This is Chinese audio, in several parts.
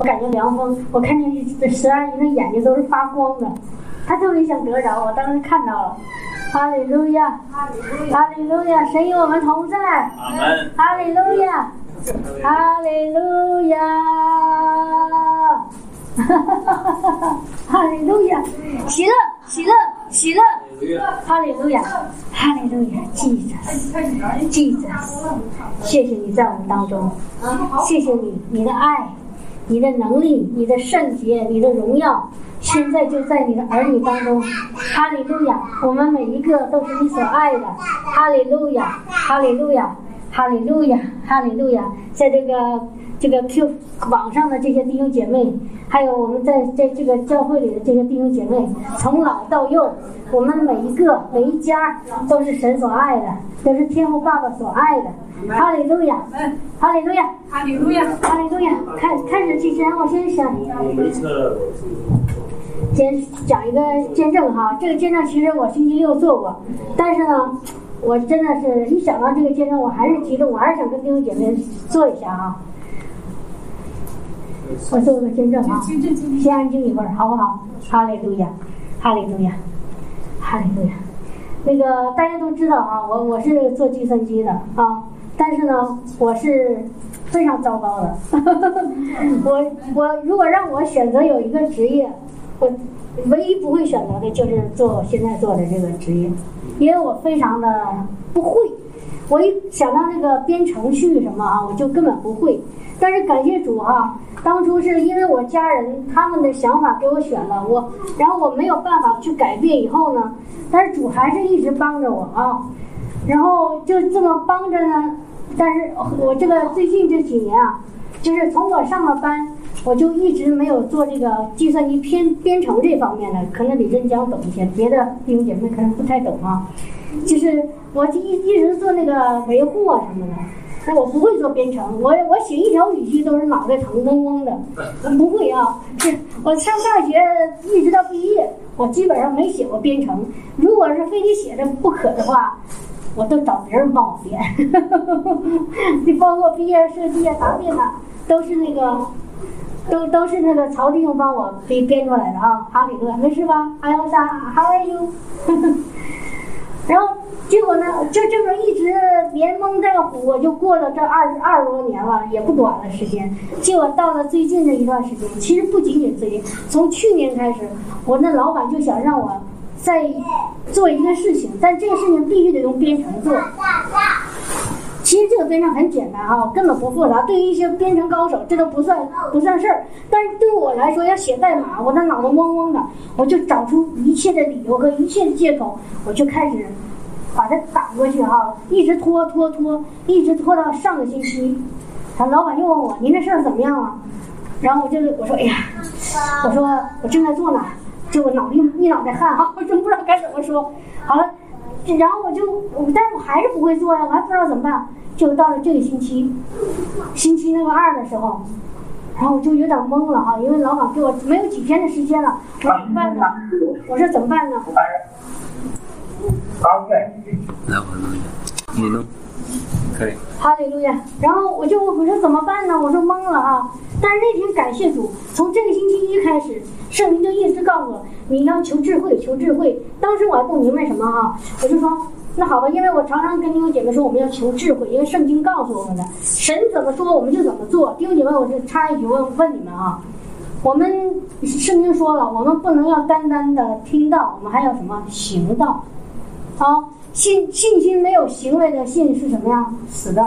我感觉凉风，我看见这十二姨的眼睛都是发光的，她特别想得着，我当时看到了。哈利路亚，哈利路亚，神与我们同在。哈利路亚，哈利路亚，哈哈哈哈哈！哈利路亚，喜乐，喜乐，喜乐。哈利路亚，哈利路亚，Jesus，Jesus，谢谢你在我们当中，谢谢你，你的爱，你的能力，你的圣洁，你的荣耀。现在就在你的儿女当中，哈利路亚！我们每一个都是你所爱的，哈利路亚，哈利路亚，哈利路亚，哈利路亚！在这个这个 Q 网上的这些弟兄姐妹，还有我们在在这个教会里的这些弟兄姐妹，从老到幼，我们每一个每一家都是神所爱的，都是天父爸爸所爱的，哈利路亚，哈利路亚，哈利路亚，哈利路亚！开开始之前，我先想。先讲一个见证哈，这个见证其实我星期六做过，但是呢，我真的是一想到这个见证，我还是激动，我还是想跟弟兄姐妹做一下哈。我做个见证啊，先安静一会儿，好不好？哈利路亚，哈利路亚，哈利路亚。那个大家都知道啊，我我是做计算机的啊，但是呢，我是非常糟糕的。我我如果让我选择有一个职业。我唯一不会选择的就是做我现在做的这个职业，因为我非常的不会。我一想到那个编程序什么啊，我就根本不会。但是感谢主哈，当初是因为我家人他们的想法给我选了我，然后我没有办法去改变。以后呢，但是主还是一直帮着我啊，然后就这么帮着呢。但是我这个最近这几年啊，就是从我上了班。我就一直没有做这个计算机编编程这方面的，可能李振江懂一些，别的弟兄姐妹可能不太懂啊。就是我一一直做那个维护啊什么的，但我不会做编程，我我写一条语句都是脑袋疼嗡嗡的，我不会啊。我上大学一直到毕业，我基本上没写过编程。如果是非得写的不可的话，我都找别人帮我编。你包括毕业设计啊、答辩呐，都是那个。都都是那个曹弟兄帮我编编出来的啊，哈里路亚，没事吧？还有啥？How are you？然后结果呢，就这么一直连蒙带唬，我就过了这二二十多年了，也不短了时间。结果到了最近这一段时间，其实不仅仅最近，从去年开始，我那老板就想让我再做一个事情，但这个事情必须得用编程做。其实这个编程很简单啊，根本不复杂。对于一些编程高手，这都不算不算事儿。但是对我来说，要写代码，我的脑子嗡嗡的，我就找出一切的理由和一切的借口，我就开始把它打过去哈，一直拖拖拖，一直拖到上个星期，他老板又问我：“您这事儿怎么样了？”然后我就我说：“哎呀，我说我正在做呢，就我脑子一脑袋汗啊，我真不知道该怎么说。”好了，然后我就，但是我还是不会做呀，我还不知道怎么办。就到了这个星期，星期那个二的时候，然后我就有点懵了啊，因为老板给我没有几天的时间了，我说怎么办呢？我说怎么办呢？好，来我弄一下，你弄，可以。哈利路亚！然后我就我说怎么办呢？我说懵了啊！但是那天感谢主，从这个星期一开始，圣灵就一直告诉我，你要求智慧，求智慧。当时我还不明白什么哈，我就说。那好吧，因为我常常跟弟兄姐妹说，我们要求智慧，因为圣经告诉我们的，神怎么说我们就怎么做。弟兄姐妹，我就插一句问问你们啊，我们圣经说了，我们不能要单单的听到，我们还要什么行道？好，信信心没有行为的信是什么呀？死的。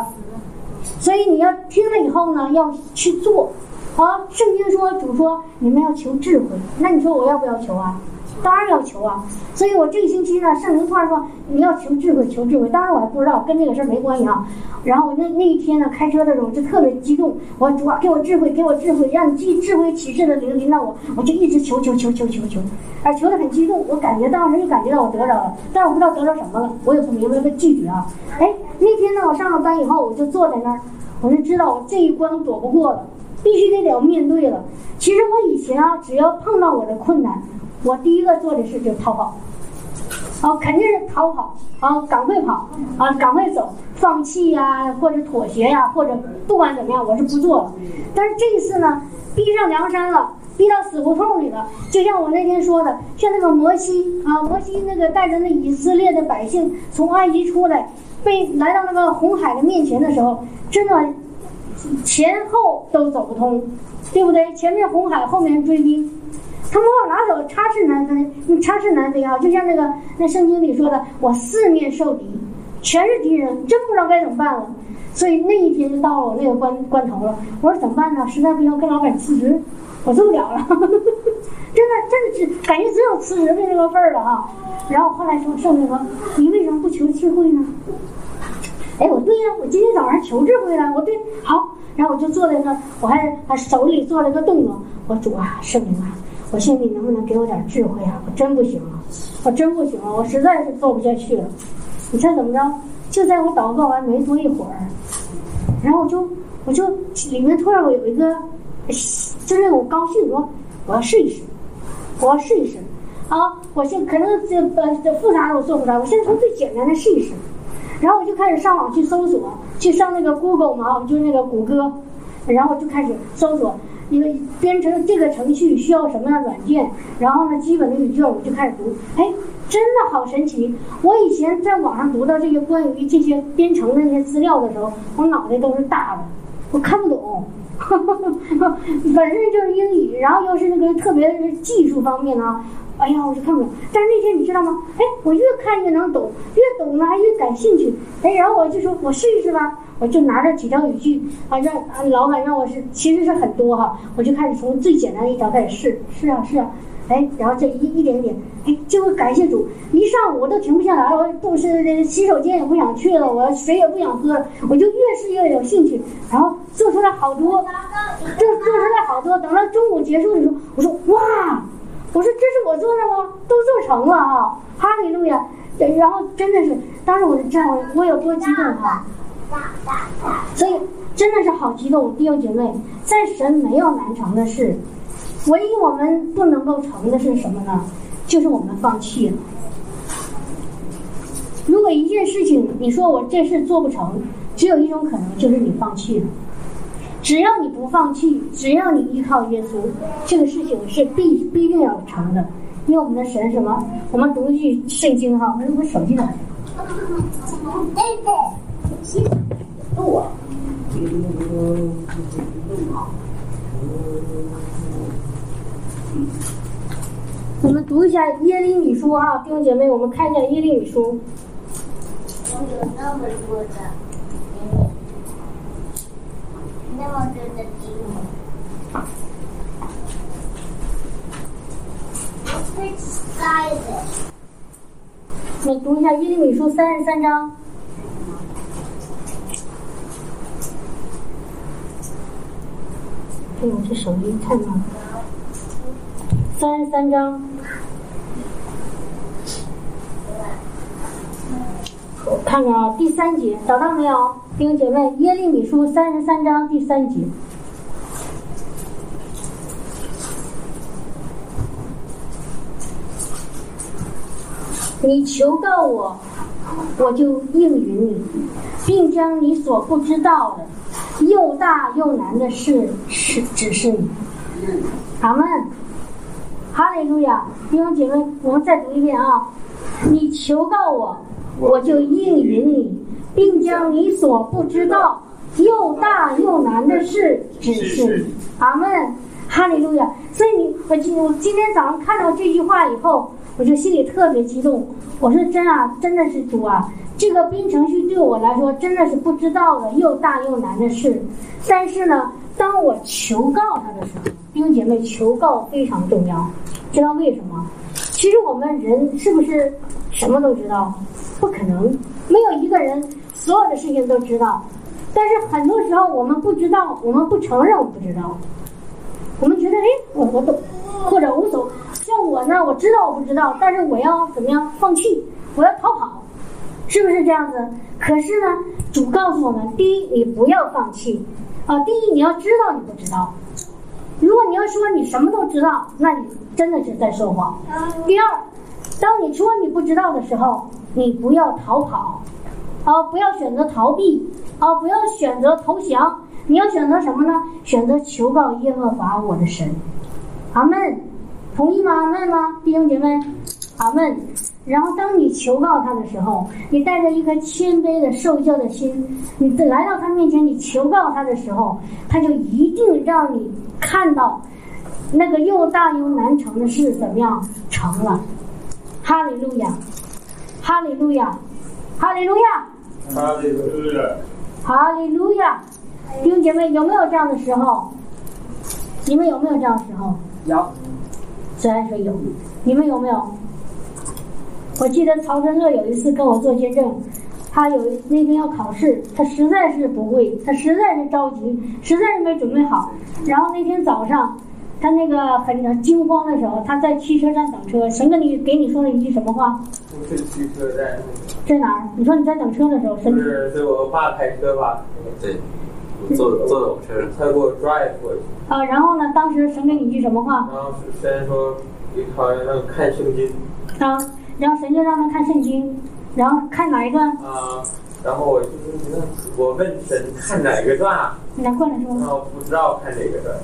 所以你要听了以后呢，要去做。啊，圣经说主说你们要求智慧，那你说我要不要求啊？当然要求啊，所以我这个星期呢，圣灵突然说你要求智慧，求智慧。当然我还不知道，跟这个事儿没关系啊。然后我那那一天呢，开车的时候就特别激动，我主啊，给我智慧，给我智慧，让你记智慧启示的灵临到我，我就一直求求求求求求，而，求的很激动。我感觉当时就感觉到我得着了，但是我不知道得着什么了，我也不明白个具体啊。哎，那天呢，我上了班以后，我就坐在那儿，我就知道我这一关躲不过了，必须得要面对了。其实我以前啊，只要碰到我的困难。我第一个做的事就是逃跑，啊，肯定是逃跑，啊，赶快跑，啊，赶快走，放弃呀，或者妥协呀，或者不管怎么样，我是不做了。但是这一次呢，逼上梁山了，逼到死胡同里了。就像我那天说的，像那个摩西啊，摩西那个带着那以色列的百姓从埃及出来，被来到那个红海的面前的时候，真的前后都走不通，对不对？前面红海，后面追兵，他们往哪走？插翅难飞，你插翅难飞啊！就像那个那圣经里说的，我四面受敌，全是敌人，真不知道该怎么办了。所以那一天就到了我那个关关头了。我说怎么办呢？实在不行，跟老板辞职，我做不了了。真的，真的是感觉只有辞职的这个份儿了啊。然后后来说圣灵说，你为什么不求智慧呢？哎，我对呀，我今天早上求智慧了。我对，好，然后我就做了个，我还还手里做了个动作。我主啊，圣灵啊，我心里能不能给我点智慧啊？我真不行了，我真不行了，我实在是做不下去了。你猜怎么着？就在我祷告完没多一会儿，然后我就我就里面突然我有一个，就是我高兴说我要试一试，我要试一试啊！我先可能这呃这复杂的我做不出来，我先从最简单的试一试。然后我就开始上网去搜索，去上那个 Google 嘛，就是那个谷歌，然后就开始搜索，因为编程这个程序需要什么样的软件，然后呢，基本的语句我就开始读，哎，真的好神奇！我以前在网上读到这些关于这些编程的那些资料的时候，我脑袋都是大的，我看不懂。本身就是英语，然后又是那个特别技术方面啊，哎呀，我就看不懂。但是那天你知道吗？哎，我越看越能懂，越懂呢还越感兴趣。哎，然后我就说我试一试吧，我就拿着几条语句啊，让啊老板让我是，其实是很多哈，我就开始从最简单的一条开始试，试啊试啊，哎，然后这一一点点，哎，就会感谢主，一上午我都停不下来，我都是洗手间也不想去了，我水也不想喝了，我就越试越有兴趣，然后做出来好多，做做出来好多。等到中午结束的时候，我说哇，我说这是我做的吗？都做成了啊，哈利路亚！然后真的是，当时我就这样，我有多激动啊！所以真的是好激动，弟兄姐妹，在神没有难成的事，唯一我们不能够成的是什么呢？就是我们放弃了。如果一件事情你说我这事做不成，只有一种可能，就是你放弃了。只要你不放弃，只要你依靠耶稣，这个事情是必必定要成的。因为我们的神什么？我们读一圣经哈，我我手机呢？我。我们读一下耶利米书啊，弟兄姐妹，我们看一下耶利米书。我有那么多的，那么多的经文。Which side is it? 你读一下耶利米书三十三章。哎呦，这手机太慢了。三十三章，我看看啊，第三节找到没有？弟兄姐妹，耶利米书三十三章第三节。你求告我，我就应允你，并将你所不知道的、又大又难的事是指示你。阿门。哈利路亚，弟兄姐妹，我们再读一遍啊！你求告我，我就应允你，并将你所不知道、又大又难的事指示你。阿门。哈利路亚。所以你，我今我今天早上看到这句话以后，我就心里特别激动。我说真啊，真的是主啊！这个冰程序对我来说真的是不知道的又大又难的事。但是呢，当我求告他的时候，弟兄姐妹，求告非常重要。知道为什么？其实我们人是不是什么都知道？不可能，没有一个人所有的事情都知道。但是很多时候我们不知道，我们不承认我们不知道。我们觉得，哎，我我懂，或者无所谓。像我呢，我知道我不知道，但是我要怎么样？放弃，我要逃跑，是不是这样子？可是呢，主告诉我们：第一，你不要放弃啊；第一，你要知道你不知道。如果你要说你什么都知道，那你真的是在说谎。第二，当你说你不知道的时候，你不要逃跑，啊，不要选择逃避，啊，不要选择投降，你要选择什么呢？选择求告耶和华我的神。阿门，同意吗？阿门吗？弟兄姐妹，阿门。然后当你求告他的时候，你带着一颗谦卑的受教的心，你来到他面前，你求告他的时候，他就一定让你看到那个又大又难成的事怎么样成了。哈利路亚，哈利路亚，哈利路亚，哈利路亚，哈利路亚。弟兄姐妹，有没有这样的时候？你们有没有这样的时候？有。虽然说有，你们有没有？我记得曹真乐有一次跟我做见证，他有那天要考试，他实在是不会，他实在是着急，实在是没准备好。然后那天早上，他那个很惊慌的时候，他在汽车站等车。神跟你给你说了一句什么话？不是汽车站，在哪儿？你说你在等车的时候，神是是我爸开车吧？对，我坐坐在我车上，他给我 drive 过去，啊，然后呢，当时神给你一句什么话？然后是先说，你好像让看圣经啊，然后神就让他看圣经，然后看哪一段？啊，然后我就是我问神看哪个段啊？你来过来然说。后不知道看哪个段，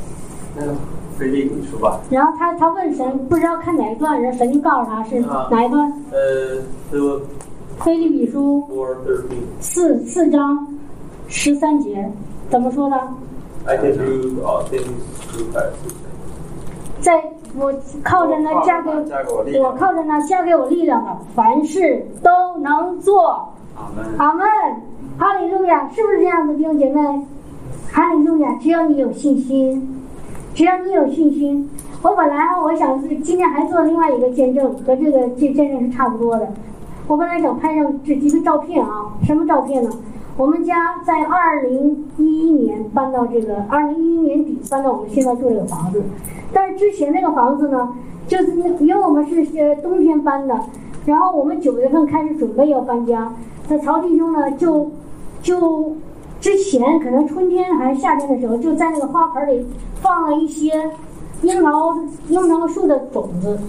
那个菲利比书吧，然后他他问神不知道看哪一段，然后神就告诉他是啊哪一段。呃，是菲利比书。四四章十三节怎么说的？I can do all things through Christ. 在我靠着那加给我我靠着那加给我力量的，凡事都能做。阿门。哈利路亚，是不是这样的，弟兄姐妹？哈利路亚，只要你有信心，只要你有信心。我本来啊，我想是今天还做另外一个见证，和这个这见证是差不多的。我本来想拍上这几个照片啊，什么照片呢？我们家在二零一一年搬到这个，二零一一年底搬到我们现在住这个房子，但是之前那个房子呢，就是因为我们是呃冬天搬的，然后我们九月份开始准备要搬家，那曹弟兄呢就就之前可能春天还是夏天的时候，就在那个花盆里放了一些樱桃樱桃树的种子，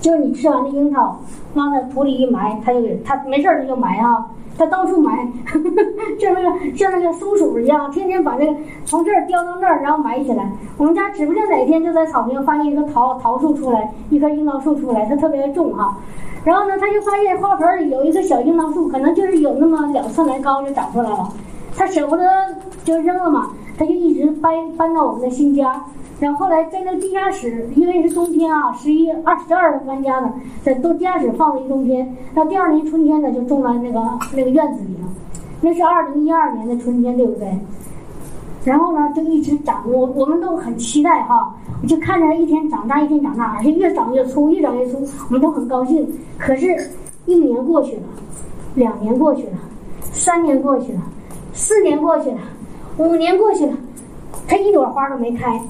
就是你吃完的樱桃往那土里一埋，它就给它没事儿它就埋啊，它到处埋，像那个像那个松鼠一样，天天把这个从这儿叼到那儿，然后埋起来。我们家指不定哪天就在草坪发现一棵桃桃树出来，一棵樱桃树出来，它特别重哈、然后呢，他就发现花盆里有一棵小樱桃树，可能就是有那么两寸来高就长出来了。他舍不得就扔了嘛，他就一直搬搬到我们的新家。然后后来在那地下室，因为是冬天啊，十一、二十二搬家的，在都地下室放了一冬天。到第二年春天呢，就种在那个那个院子里了。那是二零一二年的春天，对不对？然后呢，就一直长，我我们都很期待哈，就看着它一天长大，一天长大，而且越长越粗，越长越粗，我们都很高兴。可是，一年过去了，两年过去了，三年过去了，四年过去了，五年过去了，它一朵花都没开，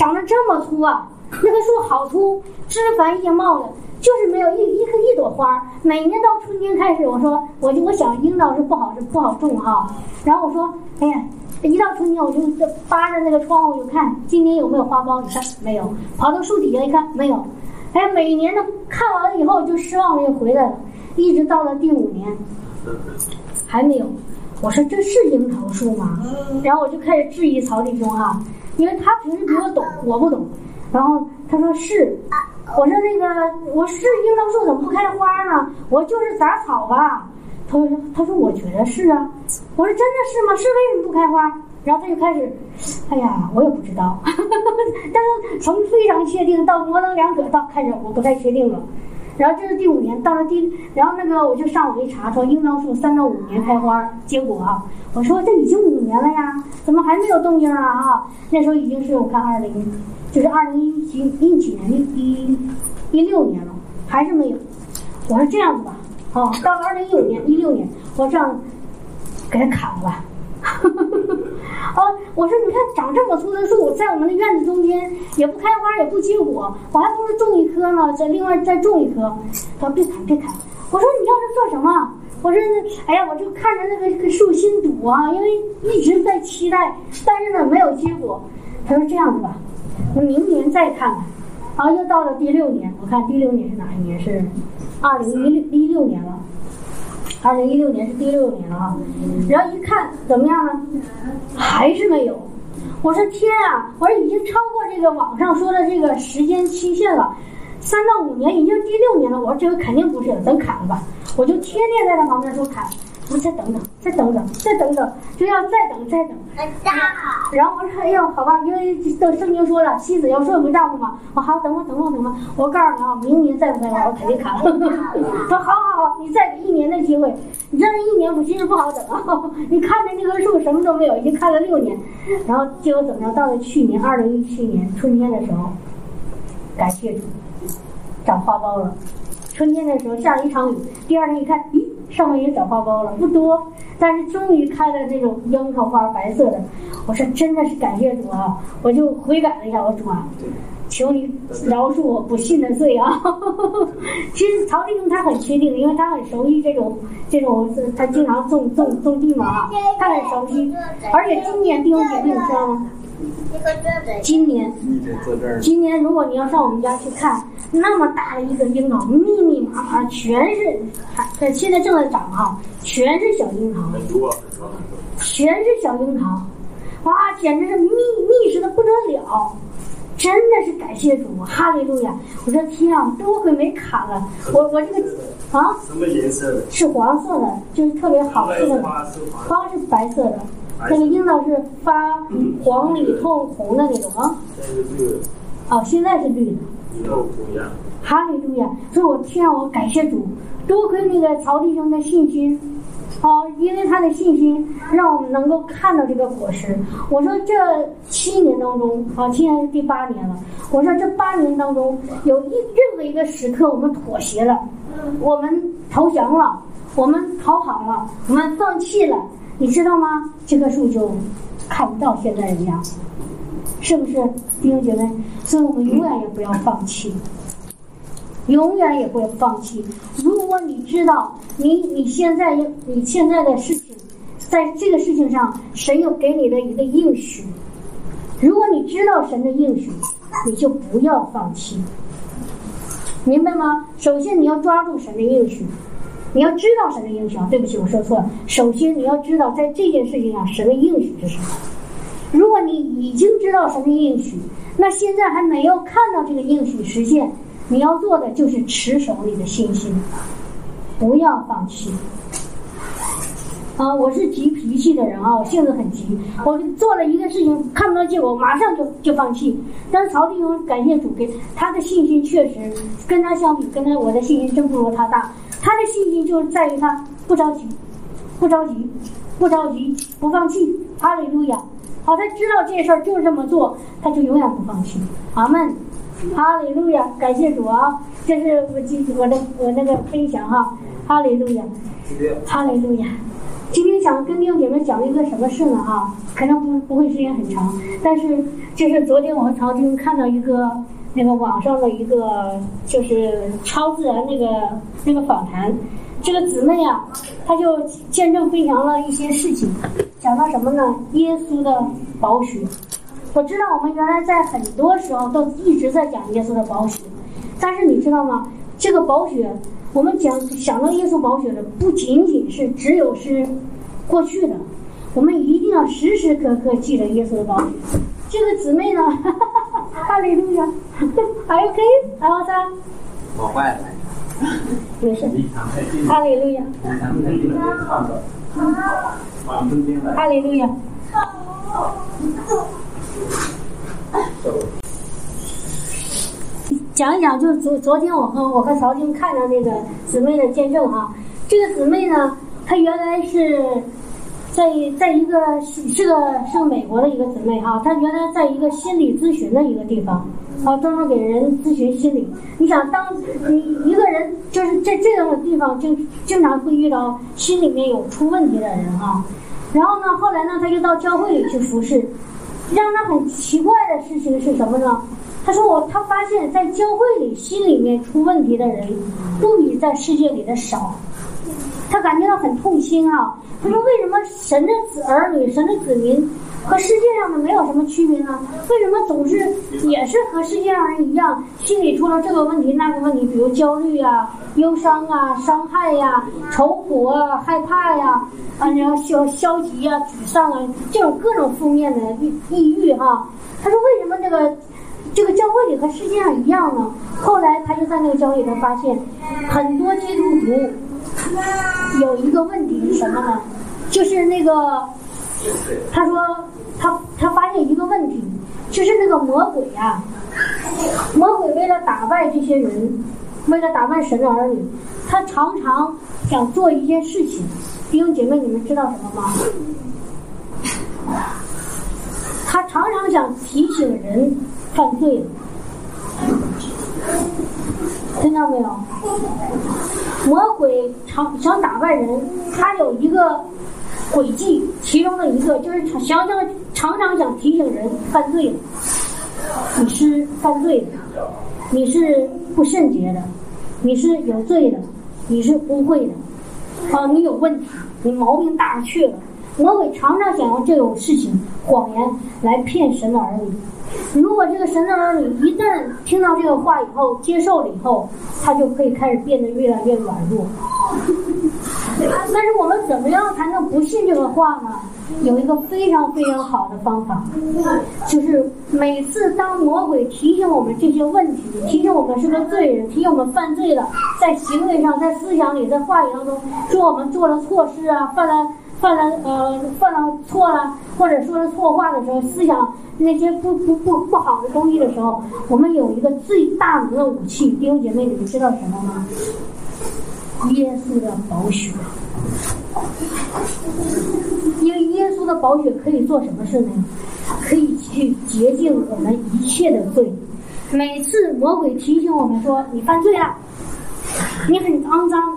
长得这么粗啊！那棵树好粗，枝繁叶茂的，就是没有一一颗一朵花。每年到春天开始，我说我就我想樱桃是不好是不好种哈，然后我说哎呀，一到春天我就扒着那个窗户就看今年有没有花苞，你看没有，跑到树底下一看没有，哎，每年都看完了以后就失望了又回来了，一直到了第五年还没有。我说这是樱桃树吗？然后我就开始质疑曹弟兄啊，因为他平时比我懂，我不懂。然后他说是，我说那个我是樱桃树怎么不开花呢？我就是杂草吧。他说他说我觉得是啊。我说真的是吗？是为什么不开花？然后他就开始，哎呀，我也不知道，但是从非常确定到模棱两可到开始我不太确定了。然后这是第五年，到了第，然后那个我就上网一查，说樱桃树三到五年开花结果啊，我说这已经五年了呀，怎么还没有动静啊？啊，那时候已经是我看二零，就是二零一几一几年一一六年了，还是没有。我说这样子吧，哦，到了二零一五年一六年，我这样给它砍了吧。哦，我说你看长这么粗的树，在我们的院子中间也不开花也不结果，我还不如种一棵呢，再另外再种一棵。他说别砍别砍，我说你要这做什么？我说哎呀，我就看着那个树心堵啊，因为一直在期待，但是呢没有结果。他说这样子吧，我明年再看看。然后又到了第六年，我看第六年是哪一年？是二零一六一六年了。二零一六年是第六年了啊。然后一看怎么样呢？还是没有。我说天啊！我说已经超过这个网上说的这个时间期限了，三到五年，已经第六年了。我说这个肯定不是了，咱砍了吧。我就天天在他旁边说砍，我说再等等，再等等，再等等，就要再等再等。很大。然后我说：“哎呦，好吧，因为这圣经说了，妻子要顺服丈夫嘛。我好，等我，等我，等我。我告诉你啊，明年再不再我肯定砍了。说好好好，你再给一年的机会。你这一年我其实不好等啊。你看着那棵树什么都没有，已经看了六年。然后结果怎么着？到了去年二零一七年春天的时候，感谢主，长花苞了。春天的时候下了一场雨，第二天一看，咦，上面也长花苞了，不多。”但是终于开了这种樱桃花，白色的。我说真的是感谢主啊！我就悔改了一下，我主啊，求你饶恕我不信的罪啊！其实曹弟兄他很确定，因为他很熟悉这种这种，他经常种种种地嘛啊，他很熟悉。而且今年弟兄姐妹你知道吗？今年，今年如果你要上我们家去看，那么大的一个樱桃，密密麻麻，全是，还现在正在长啊，全是小樱桃，全是小樱桃，哇，简直是密密实的不得了，真的是感谢主，哈利路亚！我说天啊，多亏没砍了，我我这个啊，什么颜色的？是黄色的，就是特别好吃的，花是白色的。那个樱桃是发黄里透红的那种啊。哦，现在是绿的。以后不一样。哈利路亚！所以我天啊，我感谢主，多亏那个曹弟兄的信心，哦，因为他的信心，让我们能够看到这个果实。我说这七年当中，啊，今年是第八年了。我说这八年当中，有一任何一个时刻我们妥协了，我们投降了，我们逃跑了，我们放弃了。你知道吗？这棵树就看不到现在的样子，是不是弟兄姐妹？所以我们永远也不要放弃，永远也不要放弃。如果你知道你你现在你现在的事情，在这个事情上，神有给你的一个应许。如果你知道神的应许，你就不要放弃，明白吗？首先你要抓住神的应许。你要知道什么应许啊！对不起，我说错了。首先你要知道，在这件事情上，神的应许是什么。如果你已经知道什么应许，那现在还没有看到这个应许实现，你要做的就是持守你的信心，不要放弃。啊，我是急脾气的人啊，我性子很急。我做了一个事情看不到结果，马上就就放弃。但是曹弟兄感谢主给他的信心确实跟他相比，跟他我的信心真不如他大。他的信心就是在于他不着急，不着急，不着急，不放弃。哈利路亚！好，他知道这事儿就是这么做，他就永远不放弃。阿门。哈利路亚！感谢主啊！这是我今我的我那个分享哈。哈利路亚！哈利路亚！今天想跟弟兄姐妹讲一个什么事呢？哈，可能不不会时间很长，但是就是昨天我们曹军看到一个。那个网上的一个就是超自然那个那个访谈，这个姊妹啊，她就见证分享了一些事情，讲到什么呢？耶稣的宝血。我知道我们原来在很多时候都一直在讲耶稣的宝血，但是你知道吗？这个宝血，我们讲想到耶稣宝血的，不仅仅是只有是过去的，我们一定要时时刻刻记得耶稣的宝血。这个姊妹呢？哈利路亚，还 OK，还有啥？我坏了。没事。哈利路亚。哈利路亚。讲一讲，就昨昨天我和我和曹晶看到那个姊妹的见证哈。这个姊妹呢，她原来是。在在一个是是个是个美国的一个姊妹哈，她原来在一个心理咨询的一个地方，啊，专门给人咨询心理。你想，当你一个人就是在这样的地方，经经常会遇到心里面有出问题的人哈。然后呢，后来呢，他就到教会里去服侍。让他很奇怪的事情是什么呢？他说我他发现，在教会里心里面出问题的人，不比在世界里的少。他感觉到很痛心啊。他说：“为什么神的子儿女、神的子民和世界上的没有什么区别呢？为什么总是也是和世界上人一样，心里出了这个问题那个问题，比如焦虑啊、忧伤啊、伤害呀、愁苦啊、害怕呀、啊，然后消消极啊、沮丧啊，这种各种负面的抑抑郁哈、他说：“为什么这个？”这个教会里和世界上一样呢。后来他就在那个教会里头发现，很多基督徒有一个问题是什么呢？就是那个，他说他他发现一个问题，就是那个魔鬼啊，魔鬼为了打败这些人，为了打败神的儿女，他常常想做一件事情。弟兄姐妹，你们知道什么吗？他常常想提醒人犯罪，听到没有？魔鬼常想打败人，他有一个诡计，其中的一个就是常想常常想提醒人犯罪了，你是犯罪的，你是不圣洁的，你是有罪的，你是污秽的，啊，你有问题，你毛病大了去了。魔鬼常常想用这种事情、谎言来骗神的儿女。如果这个神的儿女一旦听到这个话以后，接受了以后，他就可以开始变得越来越软弱。但是我们怎么样才能不信这个话呢？有一个非常非常好的方法，就是每次当魔鬼提醒我们这些问题，提醒我们是个罪人，提醒我们犯罪了，在行为上、在思想里、在话语当中，说我们做了错事啊，犯了。犯了呃犯了错了，或者说了错话的时候，思想那些不不不不好的东西的时候，我们有一个最大的武器，弟兄姐妹，你们知道什么吗？耶稣的宝血。因为耶稣的宝血可以做什么事呢？可以去洁净我们一切的罪。每次魔鬼提醒我们说你犯罪了，你很肮脏。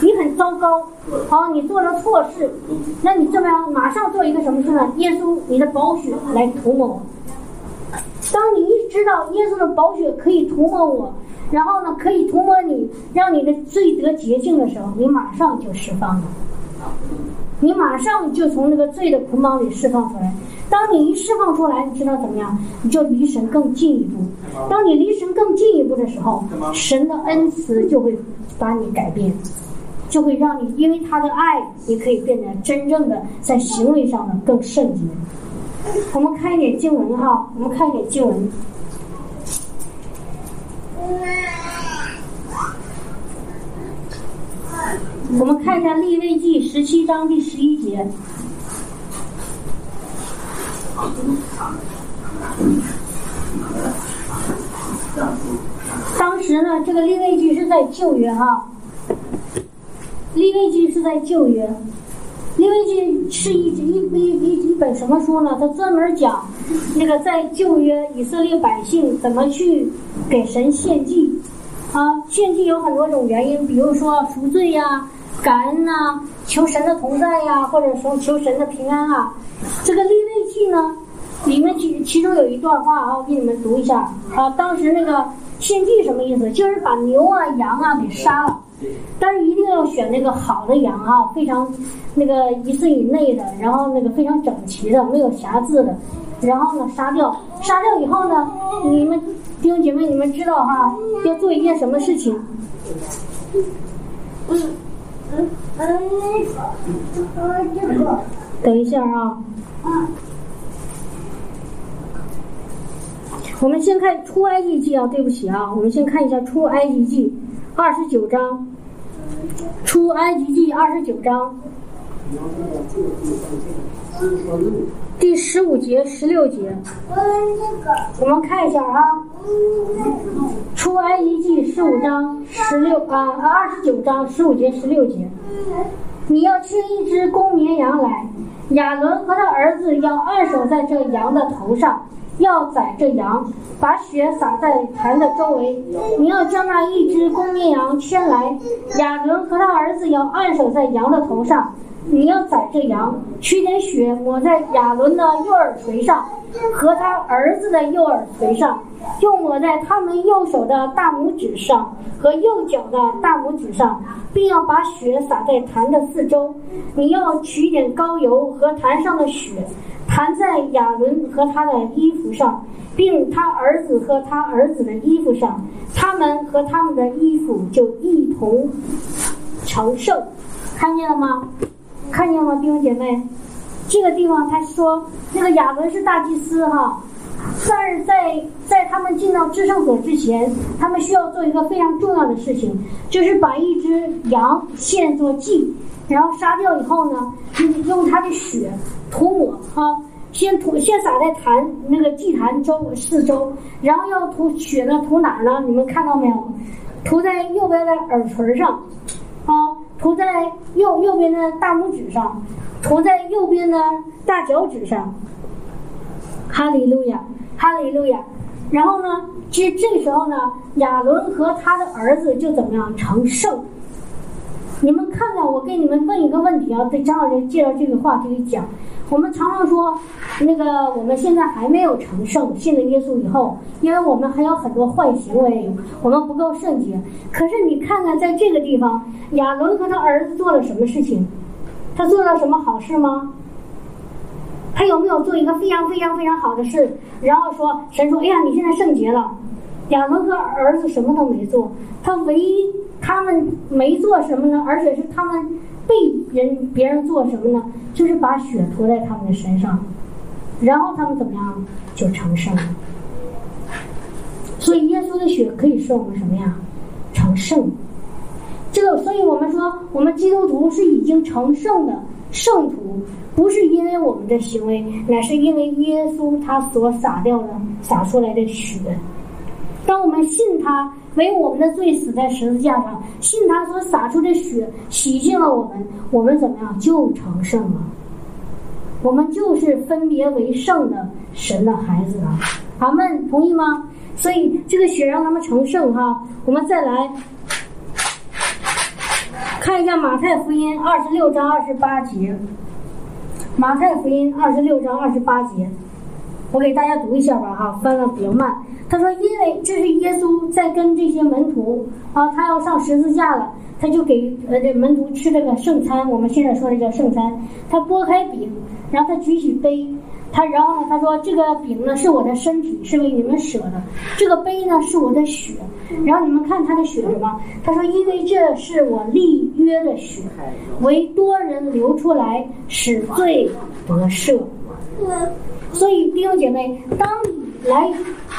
你很糟糕，好，你做了错事，那你这么样，马上做一个什么事呢？耶稣，你的宝血来涂抹我。当你一知道耶稣的宝血可以涂抹我，然后呢，可以涂抹你，让你的罪得洁净的时候，你马上就释放了，你马上就从那个罪的捆绑里释放出来。当你一释放出来，你知道怎么样？你就离神更进一步。当你离神更进一步的时候，神的恩慈就会把你改变。就会让你因为他的爱，你可以变得真正的在行为上呢更圣洁。我们看一点经文哈，我们看一点经文。我们看一下立位记十七章第十一节。当时呢，这个立位记是在旧约哈。未记是在旧约，利未记是一一一一一本什么书呢？它专门讲那个在旧约以色列百姓怎么去给神献祭啊。献祭有很多种原因，比如说赎罪呀、感恩呐、求神的同在呀，或者说求神的平安啊。这个利未记呢，里面其其中有一段话啊，我给你们读一下啊。当时那个献祭什么意思？就是把牛啊、羊啊给杀了。但是一定要选那个好的羊啊，非常那个一岁以内的，然后那个非常整齐的，没有瑕疵的，然后呢杀掉，杀掉以后呢，你们弟兄姐妹你们知道哈，要做一件什么事情？嗯嗯嗯，这个，等一下啊。嗯我们先看出埃及记啊，对不起啊，我们先看一下出埃及记二十九章。出埃及记二十九章第十五节、十六节，我们看一下啊。出埃及记十五章十六啊，二十九章十五节、十六节，你要牵一只公绵羊来，亚伦和他儿子要按手在这羊的头上。要宰这羊，把血洒在坛的周围。你要将那一只公绵羊牵来，亚伦和他儿子要按手在羊的头上，你要宰这羊，取点血抹在亚伦的右耳垂上和他儿子的右耳垂上，又抹在他们右手的大拇指上和右脚的大拇指上，并要把血洒在坛的四周。你要取点膏油和坛上的血，缠在亚伦和他的衣服上，并他儿子和他儿子的衣服上，他们和他们的衣服就一同成圣。看见了吗？看见了吗，弟兄姐妹？这个地方他说，那个亚伦是大祭司哈，但是在在他们进到至圣所之前，他们需要做一个非常重要的事情，就是把一只羊献作祭，然后杀掉以后呢，用用它的血涂抹啊，先涂先撒在坛那个祭坛周四周，然后要涂血呢涂哪儿呢？你们看到没有？涂在右边的耳垂上，啊，涂在右右边的大拇指上，涂在右边的大脚趾上。哈利路亚，哈利路亚。然后呢，其实这时候呢，亚伦和他的儿子就怎么样成圣。你们看看，我给你们问一个问题啊，对张老师介绍这个话题讲。我们常常说，那个我们现在还没有成圣，信了耶稣以后，因为我们还有很多坏行为，我们不够圣洁。可是你看看，在这个地方，亚伦和他儿子做了什么事情？他做了什么好事吗？他有没有做一个非常非常非常好的事？然后说神说：“哎呀，你现在圣洁了。”亚伦和儿子什么都没做，他唯一他们没做什么呢？而且是他们被人别人做什么呢？就是把血涂在他们的身上，然后他们怎么样就成圣了。所以耶稣的血可以使我们什么呀？成圣。这个，所以我们说，我们基督徒是已经成圣的圣徒，不是因为我们的行为，乃是因为耶稣他所洒掉的、洒出来的血。当我们信他为我们的罪死在十字架上，信他所洒出的血洗净了我们，我们怎么样就成圣了？我们就是分别为圣的神的孩子了。阿门，同意吗？所以这个血让他们成圣哈。我们再来看一下马太福音二十六章二十八节。马太福音二十六章二十八节，我给大家读一下吧哈，翻的比较慢。他说：“因为这是耶稣在跟这些门徒啊，他要上十字架了，他就给呃这门徒吃这个圣餐。我们现在说的叫圣餐。他拨开饼，然后他举起杯，他然后呢，他说这个饼呢是我的身体，是为你们舍的；这个杯呢是我的血。然后你们看他的血什么？他说：因为这是我立约的血，为多人流出来，使罪得赦。所以弟兄姐妹，当你来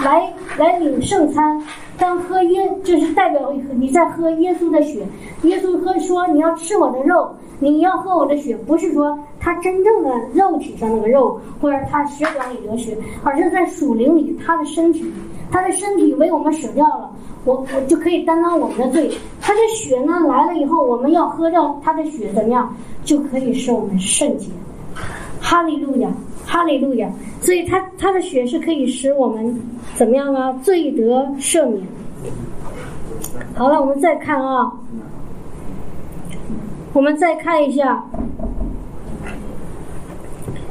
来来领圣餐，当喝耶，这是代表你在喝耶稣的血。耶稣喝说你要吃我的肉，你要喝我的血，不是说他真正的肉体上那个肉，或者他血管里流血，而是在属灵里他的身体，他的身体为我们舍掉了，我我就可以担当我们的罪。他的血呢来了以后，我们要喝掉他的血，怎么样就可以使我们圣洁？哈利路亚，哈利路亚！所以他他的血是可以使我们怎么样啊？罪得赦免。好了，我们再看啊，我们再看一下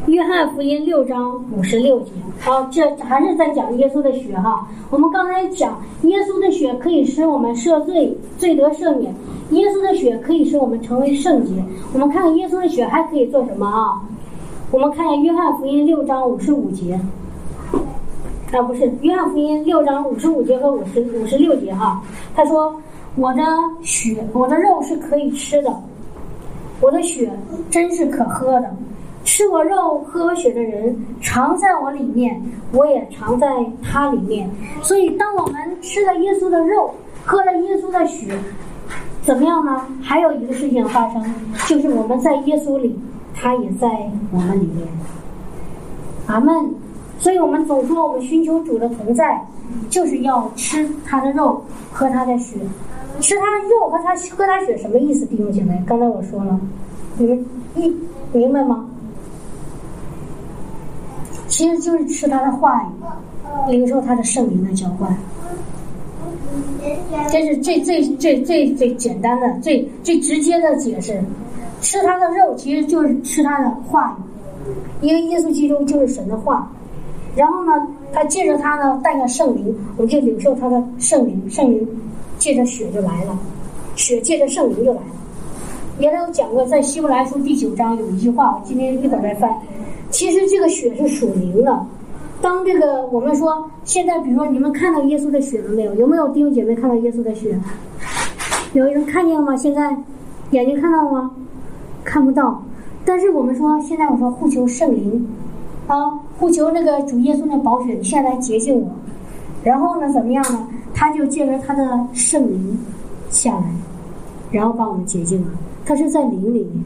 《约翰福音》六章五十六节。好，这还是在讲耶稣的血哈。我们刚才讲，耶稣的血可以使我们赦罪，罪得赦免；耶稣的血可以使我们成为圣洁。我们看看耶稣的血还可以做什么啊？我们看一下《约翰福音》六章五十五节，啊，不是《约翰福音》六章五十五节和五十五十六节哈。他说：“我的血，我的肉是可以吃的，我的血真是可喝的。吃我肉、喝我血的人，常在我里面，我也常在他里面。所以，当我们吃了耶稣的肉，喝了耶稣的血，怎么样呢？还有一个事情发生，就是我们在耶稣里。”他也在我们里面，阿门。所以我们总说，我们寻求主的同在，就是要吃他的肉，喝他的血。吃他的肉和他喝他血什么意思？弟兄姐妹，刚才我说了，你们一明白吗？其实就是吃他的话语，领受他的圣灵的浇灌。这是最最最最最简单的、最最直接的解释。吃他的肉其实就是吃他的话语，因为耶稣基督就是神的话。然后呢，他借着他呢带着圣灵，我们就领受他的圣灵，圣灵借着血就来了，血借着圣灵就来了。原来我讲过，在希伯来书第九章有一句话，我今天一会儿再翻。其实这个血是属灵的。当这个我们说现在，比如说你们看到耶稣的血了没有？有没有弟兄姐妹看到耶稣的血？有人看见了吗？现在眼睛看到了吗？看不到。但是我们说，现在我说呼求圣灵啊，呼求那个主耶稣的宝血，你现在来洁净我。然后呢，怎么样呢？他就借着他的圣灵下来，然后把我们洁净了。他是在灵里面，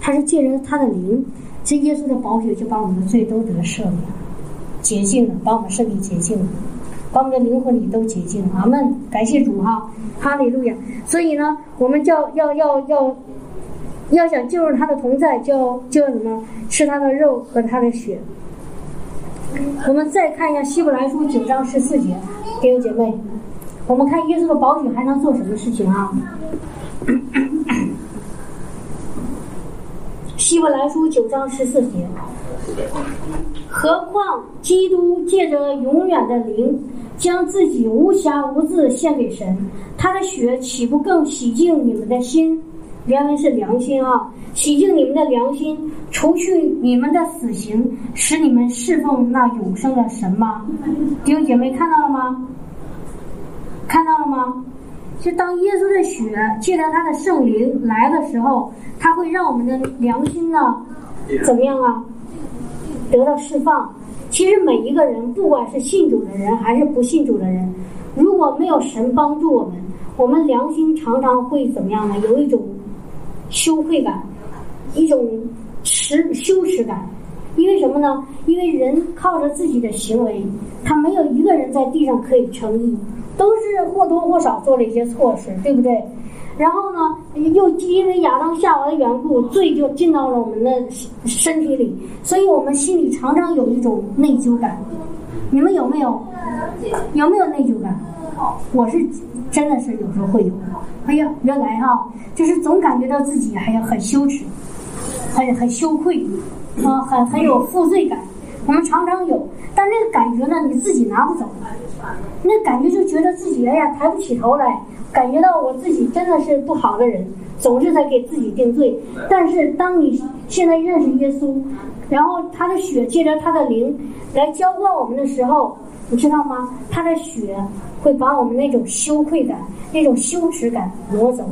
他是借着他的灵，这耶稣的宝血就把我们的罪都得赦免了，洁净了，把我们身体洁净了，把我们的灵魂里都洁净了。阿门，感谢主哈，哈利路亚。所以呢，我们叫要要要要想进入他的同在，就就要什么？吃他的肉和他的血。我们再看一下希伯来书九章十四节，弟兄姐妹，我们看耶稣的宝血还能做什么事情啊？希伯来书九章十四节，何况基督借着永远的灵，将自己无瑕无字献给神，他的血岂不更洗净你们的心？原文是良心啊，洗净你们的良心，除去你们的死刑，使你们侍奉那永生的神吗？弟兄姐妹看到了吗？看到了吗？就当耶稣的血借着他的圣灵来的时候，他会让我们的良心呢，怎么样啊？得到释放。其实每一个人，不管是信主的人还是不信主的人，如果没有神帮助我们，我们良心常常会怎么样呢？有一种羞愧感，一种耻羞耻感。因为什么呢？因为人靠着自己的行为，他没有一个人在地上可以称义。都是或多或少做了一些错事，对不对？然后呢，又因为亚当夏娃的缘故，罪就进到了我们的身体里，所以我们心里常常有一种内疚感。你们有没有？有没有内疚感？我是真的是有时候会有。哎呀，原来哈，就是总感觉到自己还要很羞耻，很很羞愧，啊，很很有负罪感。我们常常有，但那个感觉呢，你自己拿不走。那感觉就觉得自己哎呀抬不起头来，感觉到我自己真的是不好的人，总是在给自己定罪。但是当你现在认识耶稣，然后他的血借着他的灵来浇灌我们的时候，你知道吗？他的血会把我们那种羞愧感、那种羞耻感挪走，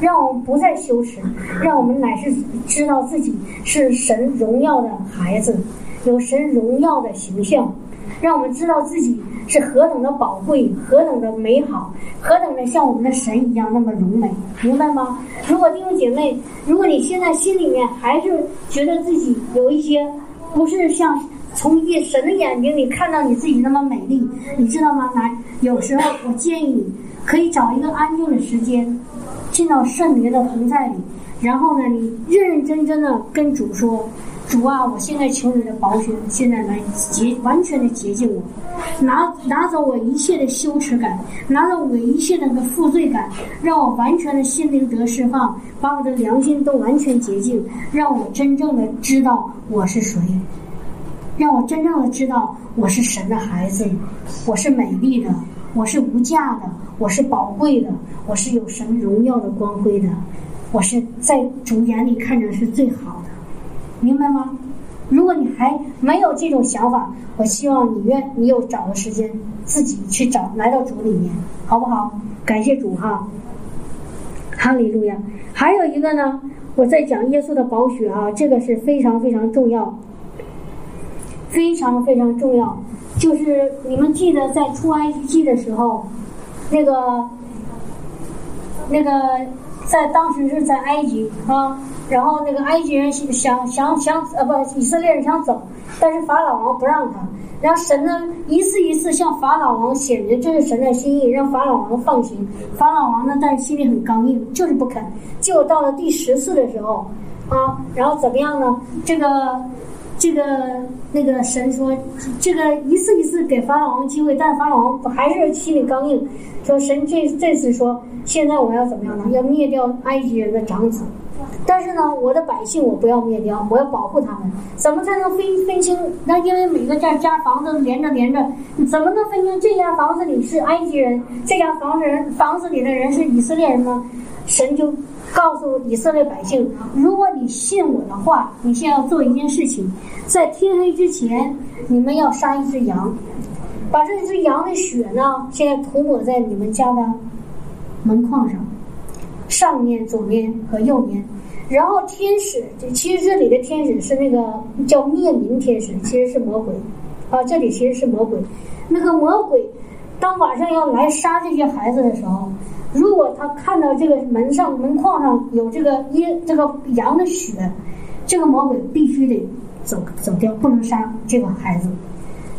让我们不再羞耻，让我们乃是知道自己是神荣耀的孩子，有神荣耀的形象，让我们知道自己。是何等的宝贵，何等的美好，何等的像我们的神一样那么荣美，明白吗？如果弟兄姐妹，如果你现在心里面还是觉得自己有一些不是像从一神的眼睛里看到你自己那么美丽，你知道吗？来有时候我建议你可以找一个安静的时间，进到圣灵的同在里，然后呢，你认认真真的跟主说。主啊，我现在求你的宝血，现在来洁完全的洁净我，拿拿走我一切的羞耻感，拿走我一切的那个负罪感，让我完全的心灵得释放，把我的良心都完全洁净，让我真正的知道我是谁，让我真正的知道我是神的孩子，我是美丽的，我是无价的，我是宝贵的，我是有神荣耀的光辉的，我是在主眼里看着是最好的。明白吗？如果你还没有这种想法，我希望你愿你有找个时间自己去找，来到主里面，好不好？感谢主哈，哈利路亚。还有一个呢，我在讲耶稣的宝血啊，这个是非常非常重要，非常非常重要。就是你们记得在出埃及记的时候，那个那个在当时是在埃及啊。然后那个埃及人想想想呃不以色列人想走，但是法老王不让他。然后神呢一次一次向法老王显明这是神的心意，让法老王放行。法老王呢但是心里很刚硬，就是不肯。结果到了第十次的时候，啊，然后怎么样呢？这个这个那个神说，这个一次一次给法老王机会，但法老王还是心里刚硬，说神这这次说，现在我要怎么样呢？要灭掉埃及人的长子。但是呢，我的百姓我不要灭掉，我要保护他们。怎么才能分分清？那因为每个家家房子连着连着，怎么能分清这家房子里是埃及人，这家房子人房子里的人是以色列人呢？神就告诉以色列百姓：如果你信我的话，你现在要做一件事情，在天黑之前，你们要杀一只羊，把这只羊的血呢，现在涂抹在你们家的门框上，上面、左面和右面。然后天使，其实这里的天使是那个叫灭民天使，其实是魔鬼，啊，这里其实是魔鬼。那个魔鬼，当晚上要来杀这些孩子的时候，如果他看到这个门上门框上有这个耶这个羊的血，这个魔鬼必须得走走掉，不能杀这个孩子。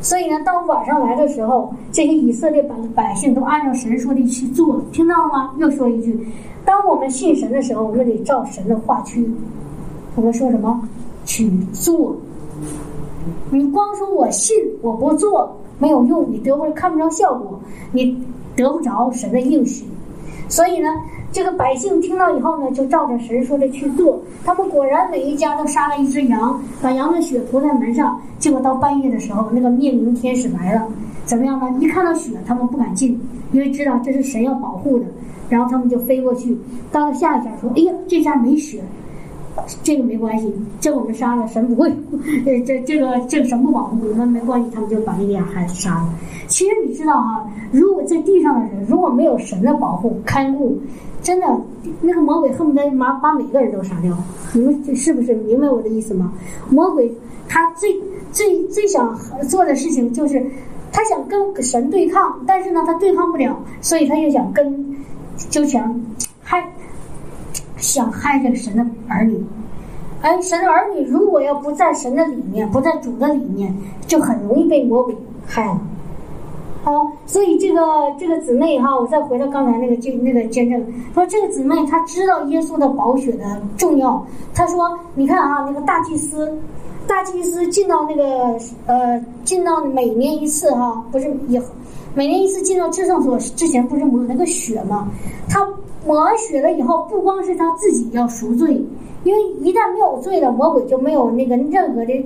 所以呢，当晚上来的时候，这些以色列百百姓都按照神说的去做，听到了吗？又说一句。当我们信神的时候，我们得照神的话去。我们说什么？去做。你光说我信，我不做没有用，你得不看不着效果，你得不着神的应许。所以呢，这个百姓听到以后呢，就照着神说的去做。他们果然每一家都杀了一只羊，把羊的血涂在门上。结果到半夜的时候，那个灭灵天使来了，怎么样呢？一看到血，他们不敢进，因为知道这是神要保护的。然后他们就飞过去，到了下一家说：“哎呀，这家没血，这个没关系，这我们杀了，神不会，呃，这这个这个神不保护我们没关系。”他们就把那俩孩子杀了。其实你知道哈，如果在地上的人如果没有神的保护看顾，真的那个魔鬼恨不得把把每个人都杀掉。你们是不是明白我的意思吗？魔鬼他最最最想做的事情就是他想跟神对抗，但是呢他对抗不了，所以他就想跟。就想害，想害这个神的儿女。哎，神的儿女如果要不在神的里面，不在主的里面，就很容易被魔鬼害了。好，所以这个这个姊妹哈，我再回到刚才那个见那个见证，说这个姊妹她知道耶稣的宝血的重要。她说：“你看啊，那个大祭司，大祭司进到那个呃，进到每年一次哈，不是也。”每年一次进到至圣所之前，不是抹那个血吗？他抹完血了以后，不光是他自己要赎罪，因为一旦没有罪了，魔鬼就没有那个任何的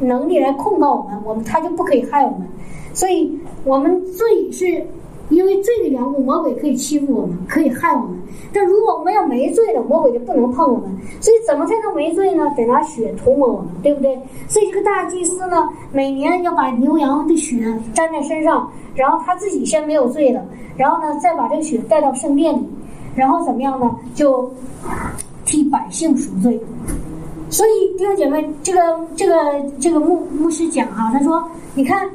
能力来控告我们，我们他就不可以害我们。所以，我们罪是。因为罪的缘故，魔鬼可以欺负我们，可以害我们。但如果我们要没罪了，魔鬼就不能碰我们。所以，怎么才能没罪呢？得拿血涂抹我们，对不对？所以，这个大祭司呢，每年要把牛羊的血沾在身上，然后他自己先没有罪了，然后呢，再把这个血带到圣殿里，然后怎么样呢？就替百姓赎罪。所以，弟兄姐妹，这个这个这个牧牧师讲哈，他说，你看，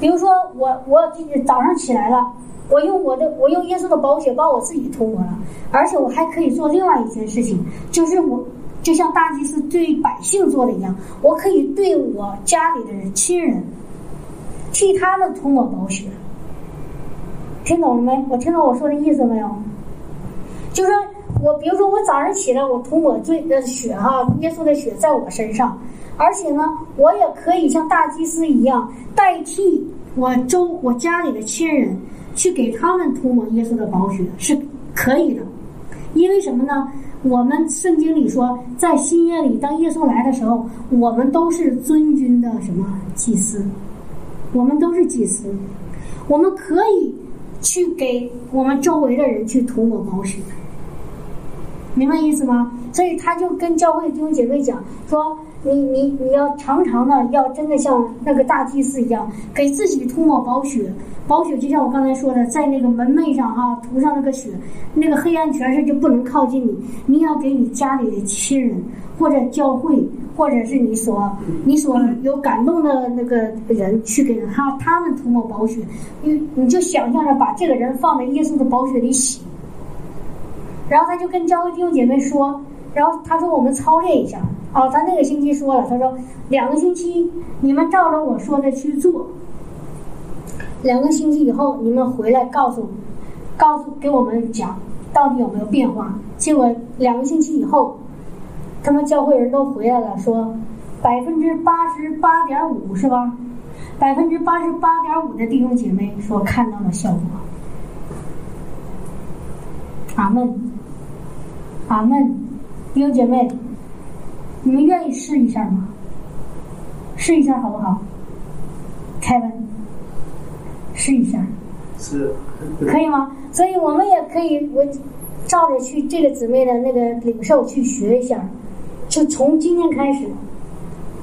比如说我我早上起来了。我用我的，我用耶稣的宝血把我自己涂抹了，而且我还可以做另外一件事情，就是我就像大祭司对百姓做的一样，我可以对我家里的人亲人替他们涂抹宝血。听懂了没？我听懂我说的意思没有？就说我比如说我早上起来，我涂抹罪的血哈，耶稣的血在我身上，而且呢，我也可以像大祭司一样代替我周我家里的亲人。去给他们涂抹耶稣的宝血是可以的，因为什么呢？我们圣经里说，在新约里，当耶稣来的时候，我们都是尊君的什么祭司，我们都是祭司，我们可以去给我们周围的人去涂抹宝血，明白意思吗？所以他就跟教会弟兄姐妹讲说：“你你你要常常的要真的像那个大祭司一样，给自己涂抹宝血。”宝血就像我刚才说的，在那个门楣上哈涂上那个血，那个黑暗权势就不能靠近你。你要给你家里的亲人，或者教会，或者是你所你所有感动的那个人去给他他们涂抹宝血。你你就想象着把这个人放在耶稣的宝血里洗，然后他就跟教会弟兄姐妹说，然后他说我们操练一下哦，他那个星期说了，他说两个星期你们照着我说的去做。两个星期以后，你们回来告诉，告诉给我们讲到底有没有变化。结果两个星期以后，他们教会人都回来了，说百分之八十八点五是吧？百分之八十八点五的弟兄姐妹说看到了效果。阿门，阿门，弟兄姐妹，你们愿意试一下吗？试一下好不好？凯文，试一下。是可以吗？所以我们也可以，我照着去这个姊妹的那个领受去学一下，就从今天开始，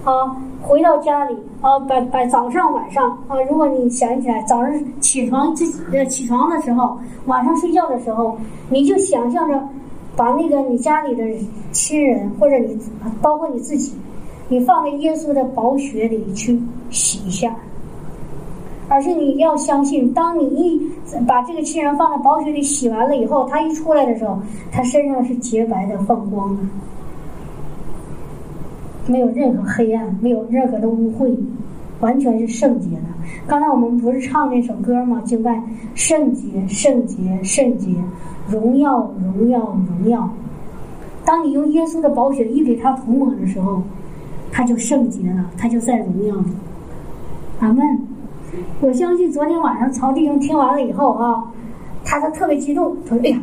啊，回到家里啊，把把早上晚上啊，如果你想起来早上起床自呃起床的时候，晚上睡觉的时候，你就想象着把那个你家里的亲人或者你包括你自己，你放在耶稣的宝血里去洗一下。而是你要相信，当你一把这个亲人放在宝血里洗完了以后，他一出来的时候，他身上是洁白的、放光的，没有任何黑暗，没有任何的污秽，完全是圣洁的。刚才我们不是唱那首歌吗？敬拜圣洁、圣洁、圣洁，荣耀、荣耀、荣耀。当你用耶稣的宝血一给他涂抹的时候，他就圣洁了，他就在荣耀里。阿门。我相信昨天晚上曹弟兄听完了以后啊，他他特别激动，他说：“哎呀，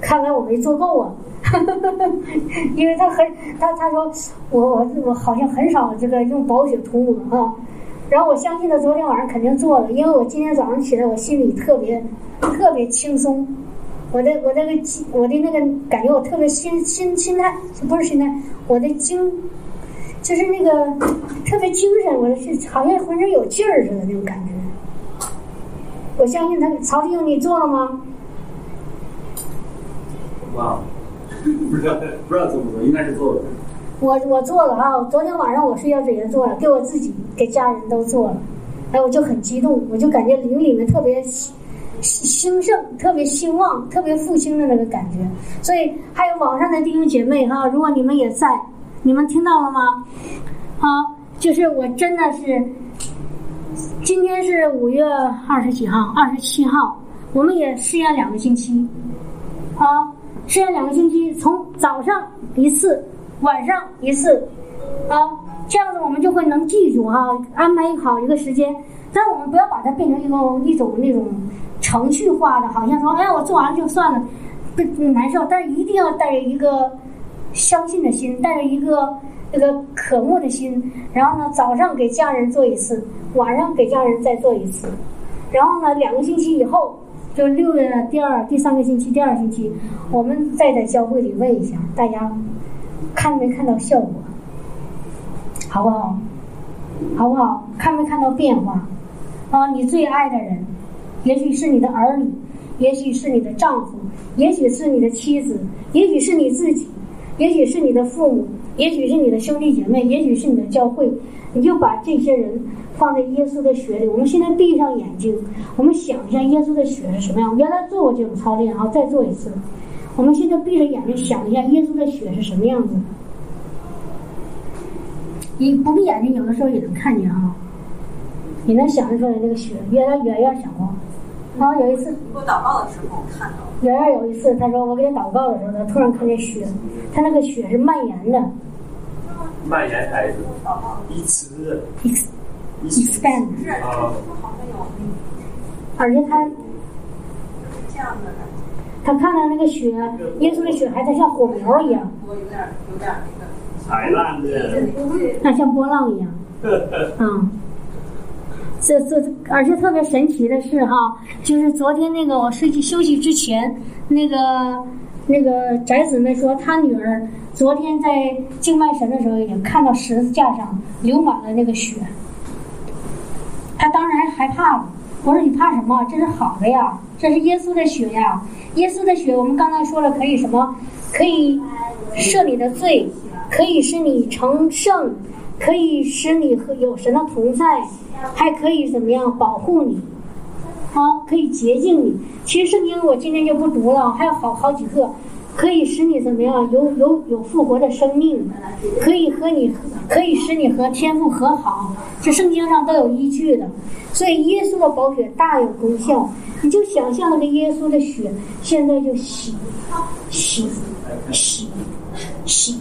看来我没做够啊！” 因为他很他他说我我我好像很少这个用宝血涂抹啊。然后我相信他昨天晚上肯定做了，因为我今天早上起来我心里特别特别轻松，我的我那个我的那个感觉我特别心心心态不是心态，我的精。就是那个特别精神，我是好像浑身有劲儿似的那种感觉。我相信他，曹弟兄，你做了吗？哇，不知道不知道做不做，应该是做了。我我做了啊！昨天晚上我睡觉之前做了，给我自己、给家人都做了。哎，我就很激动，我就感觉灵里面特别兴兴盛，特别兴旺，特别复兴的那个感觉。所以还有网上的弟兄姐妹哈，如果你们也在。你们听到了吗？啊，就是我真的是，今天是五月二十几号，二十七号，我们也试验两个星期，啊，试验两个星期，从早上一次，晚上一次，啊，这样子我们就会能记住哈，安排好一个时间，但是我们不要把它变成一个一种那种程序化的，好像说，哎，我做完了就算了，不难受，但是一定要带着一个。相信的心，带着一个那个渴慕的心，然后呢，早上给家人做一次，晚上给家人再做一次，然后呢，两个星期以后，就六月的第二、第三个星期、第二星期，我们再在教会里问一下大家，看没看到效果，好不好？好不好？看没看到变化？啊，你最爱的人，也许是你的儿女，也许是你的丈夫，也许是你的妻子，也许是你自己。也许是你的父母，也许是你的兄弟姐妹，也许是你的教会，你就把这些人放在耶稣的血里。我们现在闭上眼睛，我们想一下耶稣的血是什么样。原来做过这种操练，然后再做一次。我们现在闭着眼睛想一下耶稣的血是什么样子。你不闭眼睛，有的时候也能看见啊，你能想得出来那个血。原来圆圆想过，然后有一次我祷告的时候看到。圆圆有一次，他说我给他祷告的时候，他突然看见血，他那个血是蔓延的。蔓延开始，一次，expand，啊，而且他这样的感觉。他看到那个血，耶稣的血还在像火苗一样。我有点有点那个。海浪的。那像波浪一样。嗯。这这，而且特别神奇的是哈，就是昨天那个我睡去休息之前，那个那个宅子们说，他女儿昨天在敬拜神的时候，也看到十字架上流满了那个血，她当然害怕了。我说你怕什么？这是好的呀，这是耶稣的血呀，耶稣的血，我们刚才说了可以什么？可以赦你的罪，可以使你成圣，可以使你和有神的同在。还可以怎么样保护你？好，可以洁净你。其实圣经我今天就不读了，还有好好几个，可以使你怎么样有有有复活的生命，可以和你可以使你和天父和好。这圣经上都有依据的。所以耶稣的宝血大有功效。你就想象那个耶稣的血，现在就洗洗洗洗，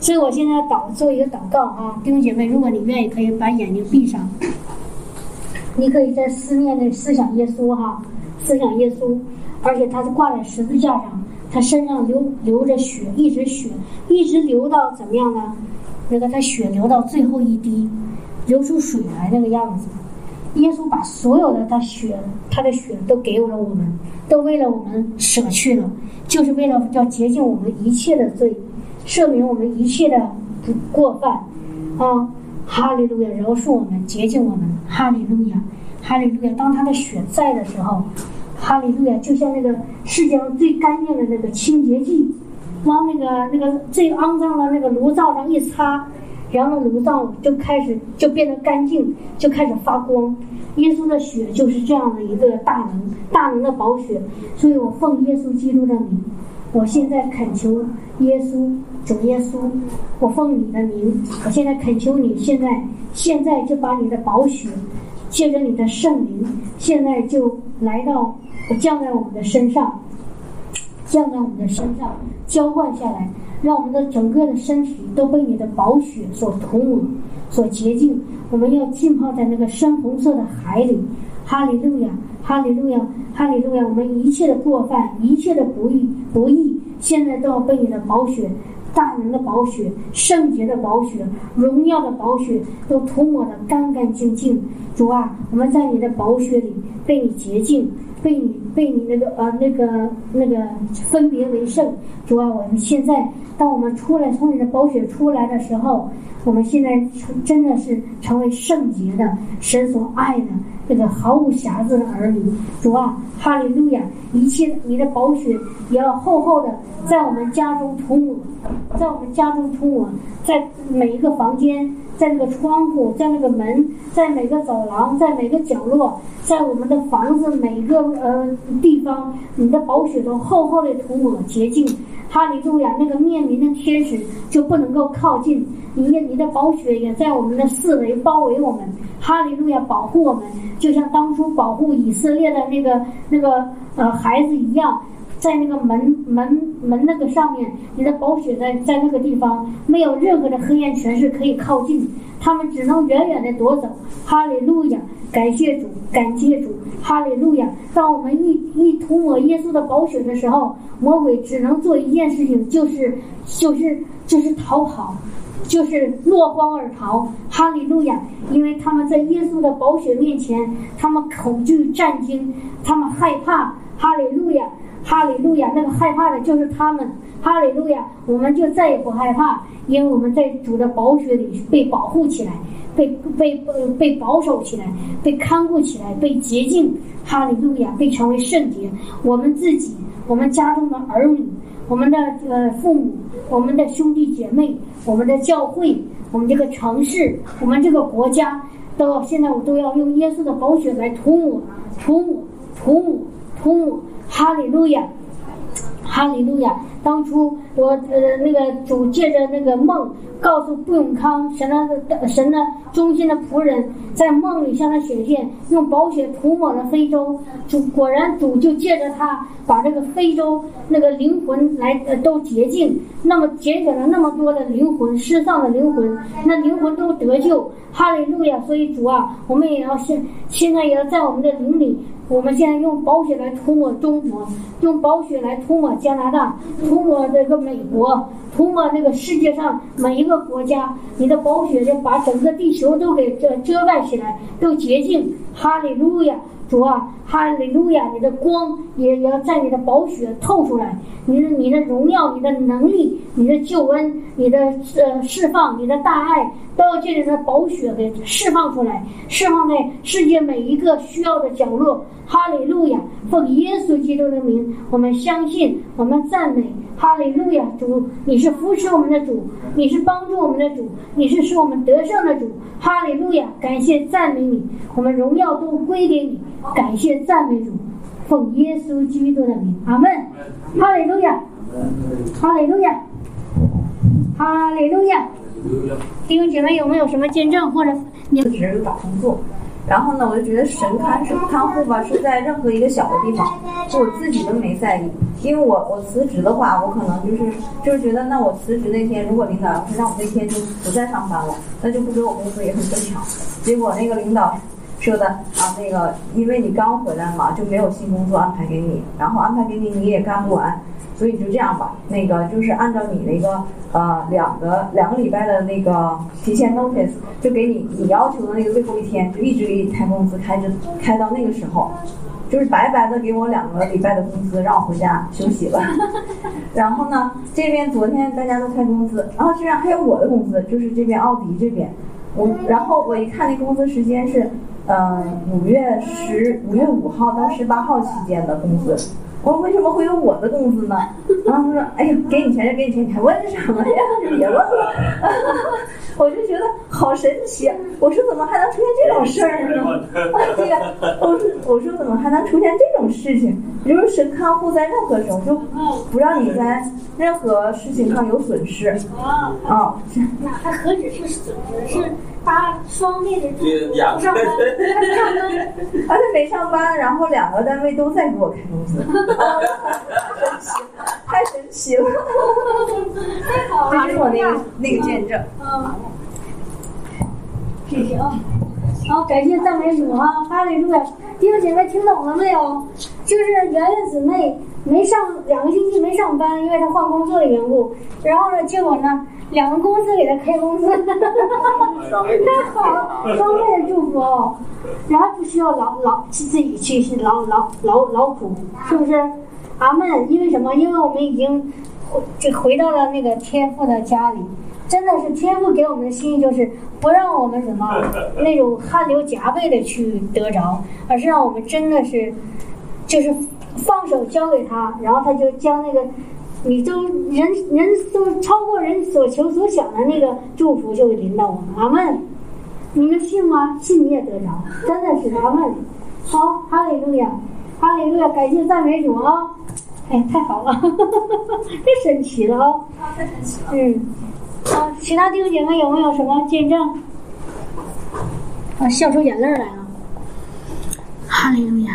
所以我现在祷做一个祷告啊，弟兄姐妹，如果你愿意，可以把眼睛闭上，你可以在思念的思想耶稣哈，思想耶稣，而且他是挂在十字架上，他身上流流着血，一直血一直流到怎么样呢？那个他血流到最后一滴，流出水来那个样子。耶稣把所有的他血，他的血都给了我们，都为了我们舍去了，就是为了要洁净我们一切的罪，赦免我们一切的不过犯，啊，哈利路亚，饶恕我们，洁净我们，哈利路亚，哈利路亚。当他的血在的时候，哈利路亚，就像那个世界上最干净的那个清洁剂，往那个那个最肮脏的那个炉灶上一擦。然后炉灶就开始就变得干净，就开始发光。耶稣的血就是这样的一个大能，大能的宝血。所以我奉耶稣基督的名，我现在恳求耶稣主耶稣，我奉你的名，我现在恳求你，现在现在就把你的宝血，借着你的圣灵，现在就来到降在我们的身上，降在我们的身上，浇灌下来。让我们的整个的身体都被你的宝血所涂抹、所洁净。我们要浸泡在那个深红色的海里。哈利路亚，哈利路亚，哈利路亚！我们一切的过犯、一切的不义、不义，现在都要被你的宝血、大能的宝血、圣洁的宝血、荣耀的宝血都涂抹的干干净净。主啊，我们在你的宝血里被你洁净。被你被你那个呃那个那个分别为圣，主啊，我们现在当我们出来从你的宝血出来的时候，我们现在真的是成为圣洁的神所爱的这个毫无瑕疵的儿女。主啊，哈利路亚！一切你的宝血也要厚厚的在我们家中涂抹，在我们家中涂抹，在每一个房间。在那个窗户，在那个门，在每个走廊，在每个角落，在我们的房子每个呃地方，你的宝血都厚厚的涂抹洁净。哈利路亚！那个面临的天使就不能够靠近你，你的宝血也在我们的四围包围我们。哈利路亚！保护我们，就像当初保护以色列的那个那个呃孩子一样。在那个门门门那个上面，你的宝血在在那个地方，没有任何的黑暗权势可以靠近，他们只能远远的夺走。哈利路亚，感谢主，感谢主，哈利路亚。当我们一一涂抹耶稣的宝血的时候，魔鬼只能做一件事情，就是就是就是逃跑，就是落荒而逃。哈利路亚，因为他们在耶稣的宝血面前，他们恐惧战惊，他们害怕。哈利路亚。哈利路亚，那个害怕的就是他们。哈利路亚，我们就再也不害怕，因为我们在主的宝血里被保护起来，被被被被保守起来，被看顾起来，被洁净。哈利路亚，被成为圣洁。我们自己，我们家中的儿女，我们的呃父母，我们的兄弟姐妹，我们的教会，我们这个城市，我们这个国家，都现在我都要用耶稣的宝血来涂抹，涂抹，涂抹，涂抹。哈利路亚，哈利路亚！当初我呃那个主借着那个梦，告诉布永康神的神的忠心的仆人，在梦里向他显现，用宝血涂抹了非洲。主果然主就借着他，把这个非洲那个灵魂来呃都洁净，那么节省了那么多的灵魂失丧的灵魂，那灵魂都得救。哈利路亚！所以主啊，我们也要现现在也要在我们的灵里。我们现在用宝血来涂抹中国，用宝血来涂抹加拿大，涂抹这个美国，涂抹那个世界上每一个国家。你的宝血就把整个地球都给遮遮盖起来，都洁净。哈利路亚，主啊，哈利路亚！你的光也也要在你的宝血透出来，你的你的荣耀，你的能力，你的救恩，你的呃释放，你的大爱。都要借着他宝血给释放出来，释放在世界每一个需要的角落。哈利路亚，奉耶稣基督的名，我们相信，我们赞美。哈利路亚，主，你是扶持我们的主，你是帮助我们的主，你是使我们得胜的主。哈利路亚，感谢赞美你，我们荣耀都归给你。感谢赞美主，奉耶稣基督的名，阿门。哈利路亚，哈利路亚，哈利路亚。弟兄姐妹，有没有什么见证或者你之前有打工作，然后呢，我就觉得神看是看护吧，是在任何一个小的地方，就我自己都没在意，因为我我辞职的话，我可能就是就是觉得，那我辞职那天，如果领导要是让我那天就不再上班了，那就不给我工资也很正常。结果那个领导说的啊，那个因为你刚回来嘛，就没有新工作安排给你，然后安排给你你也干不完，所以就这样吧，那个就是按照你那个呃两个两个礼拜的那个提前 notice，就给你你要求的那个最后一天，就一直给你开工资，开着开到那个时候。就是白白的给我两个礼拜的工资，让我回家休息了。然后呢，这边昨天大家都开工资，然后居然还有我的工资，就是这边奥迪这边，我然后我一看那工资时间是，呃五月十五月五号到十八号期间的工资。我说为什么会有我的工资呢？然后他说：“哎呀，给你钱就给你钱，你还问什么呀？就别问了。”我就觉得好神奇。我说怎么还能出现这种事儿呢？对呀，我说我说怎么还能出现这种事情？就是神看护在任何时候就不让你在任何事情上有损失。啊，那还何止是损失，是搭双倍的祝福不上班，他不上班。而且没上班，然后两个单位都在给我开工资，太神奇了，太好了，这是我那个那个见证。嗯，谢谢啊。好，感谢赞美主啊！哈利路亚！弟兄姐妹听懂了没有？就是圆圆姊妹没上两个星期没上班，因为她换工作的缘故。然后呢，结果呢，两个公司给她开工资，太好了，双倍的祝福哦。然后不需要劳劳自己去劳劳劳劳苦，是不是？阿门。因为什么？因为我们已经回这回到了那个天父的家里。真的是天父给我们的心意，就是不让我们什么 那种汗流浃背的去得着，而是让我们真的是就是放手交给他，然后他就将那个你都人人都超过人所求所想的那个祝福就会临到我们。阿门。你们信吗？信你也得着，真的是阿门。好，哈利路亚，哈利路亚，感谢赞美主啊！哎，太好了，太神奇了啊！太神奇了。嗯。啊，其他弟兄姐妹有没有什么见证？啊，笑出眼泪来了！哈利路亚，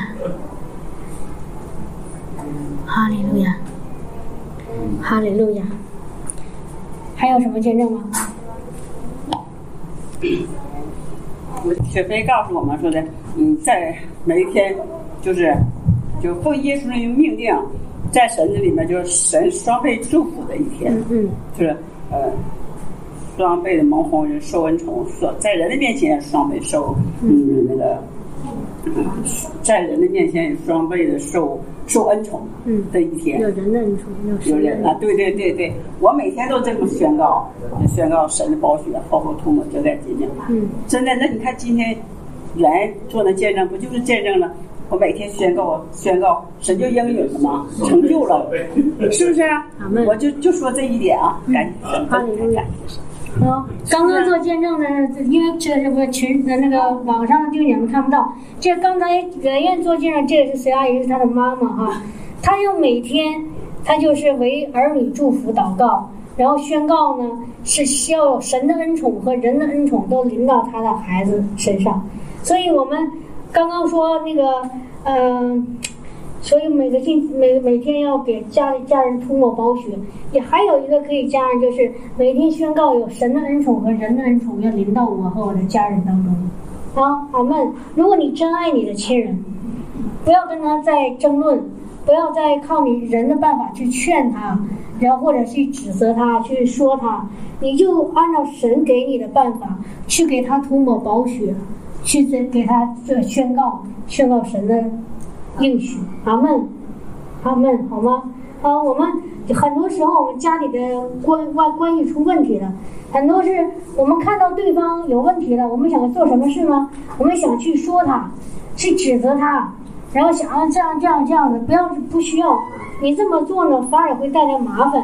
哈利路亚，哈利路亚。还有什么见证吗？雪飞告诉我们说的，嗯，在每一天，就是就奉耶稣的命令，在神这里面就是神双倍祝福的一天，嗯就是呃。双倍的蒙红人受恩宠，说在人的面前双倍受，嗯，那个，在人的面前也双倍的受受恩宠，嗯，的一天。有人的恩宠，有有人啊，对对对对，我每天都这么宣告，宣告神的宝血厚厚涂抹就在今天。嗯，真的，那你看今天原做的见证，不就是见证了？我每天宣告宣告，神就应允了吗？成就了，是不是啊？我就就说这一点啊，赶紧神，哈利路亚。啊，刚刚做见证的，因为这这不群的那个网上的弟兄姐妹看不到。这刚才圆圆做见证，这个是隋阿姨，是她的妈妈哈。她就每天，她就是为儿女祝福祷告，然后宣告呢，是需要神的恩宠和人的恩宠都临到她的孩子身上。所以我们刚刚说那个，嗯。所以每个星每每天要给家里家人涂抹宝血，也还有一个可以加上，就是每天宣告有神的恩宠和人的恩宠要临到我和我的家人当中。好，阿门。如果你真爱你的亲人，不要跟他再争论，不要再靠你人的办法去劝他，然后或者去指责他，去说他，你就按照神给你的办法去给他涂抹宝血，去给给他这宣告宣告神的。应许，阿门，阿门，好吗？啊，我们很多时候我们家里的关关关系出问题了，很多是我们看到对方有问题了，我们想做什么事呢？我们想去说他，去指责他，然后想要这样这样这样的，不要不需要，你这么做呢，反而会带来麻烦，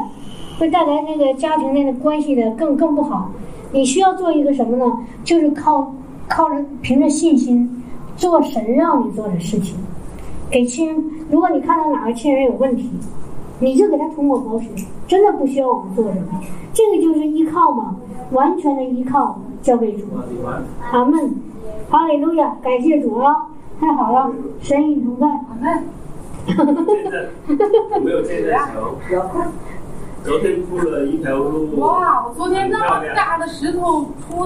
会带来那个家庭内的关系的更更不好。你需要做一个什么呢？就是靠靠着凭着信心做神让你做的事情。给亲人，如果你看到哪个亲人有问题，你就给他涂抹口水，真的不需要我们做什么。这个就是依靠嘛，完全的依靠交给主。阿门。哈利路亚，感谢主啊，太好了，神与同在。阿门 没有见证强。昨天铺了一条路。哇，我昨天那么大的石头铺的。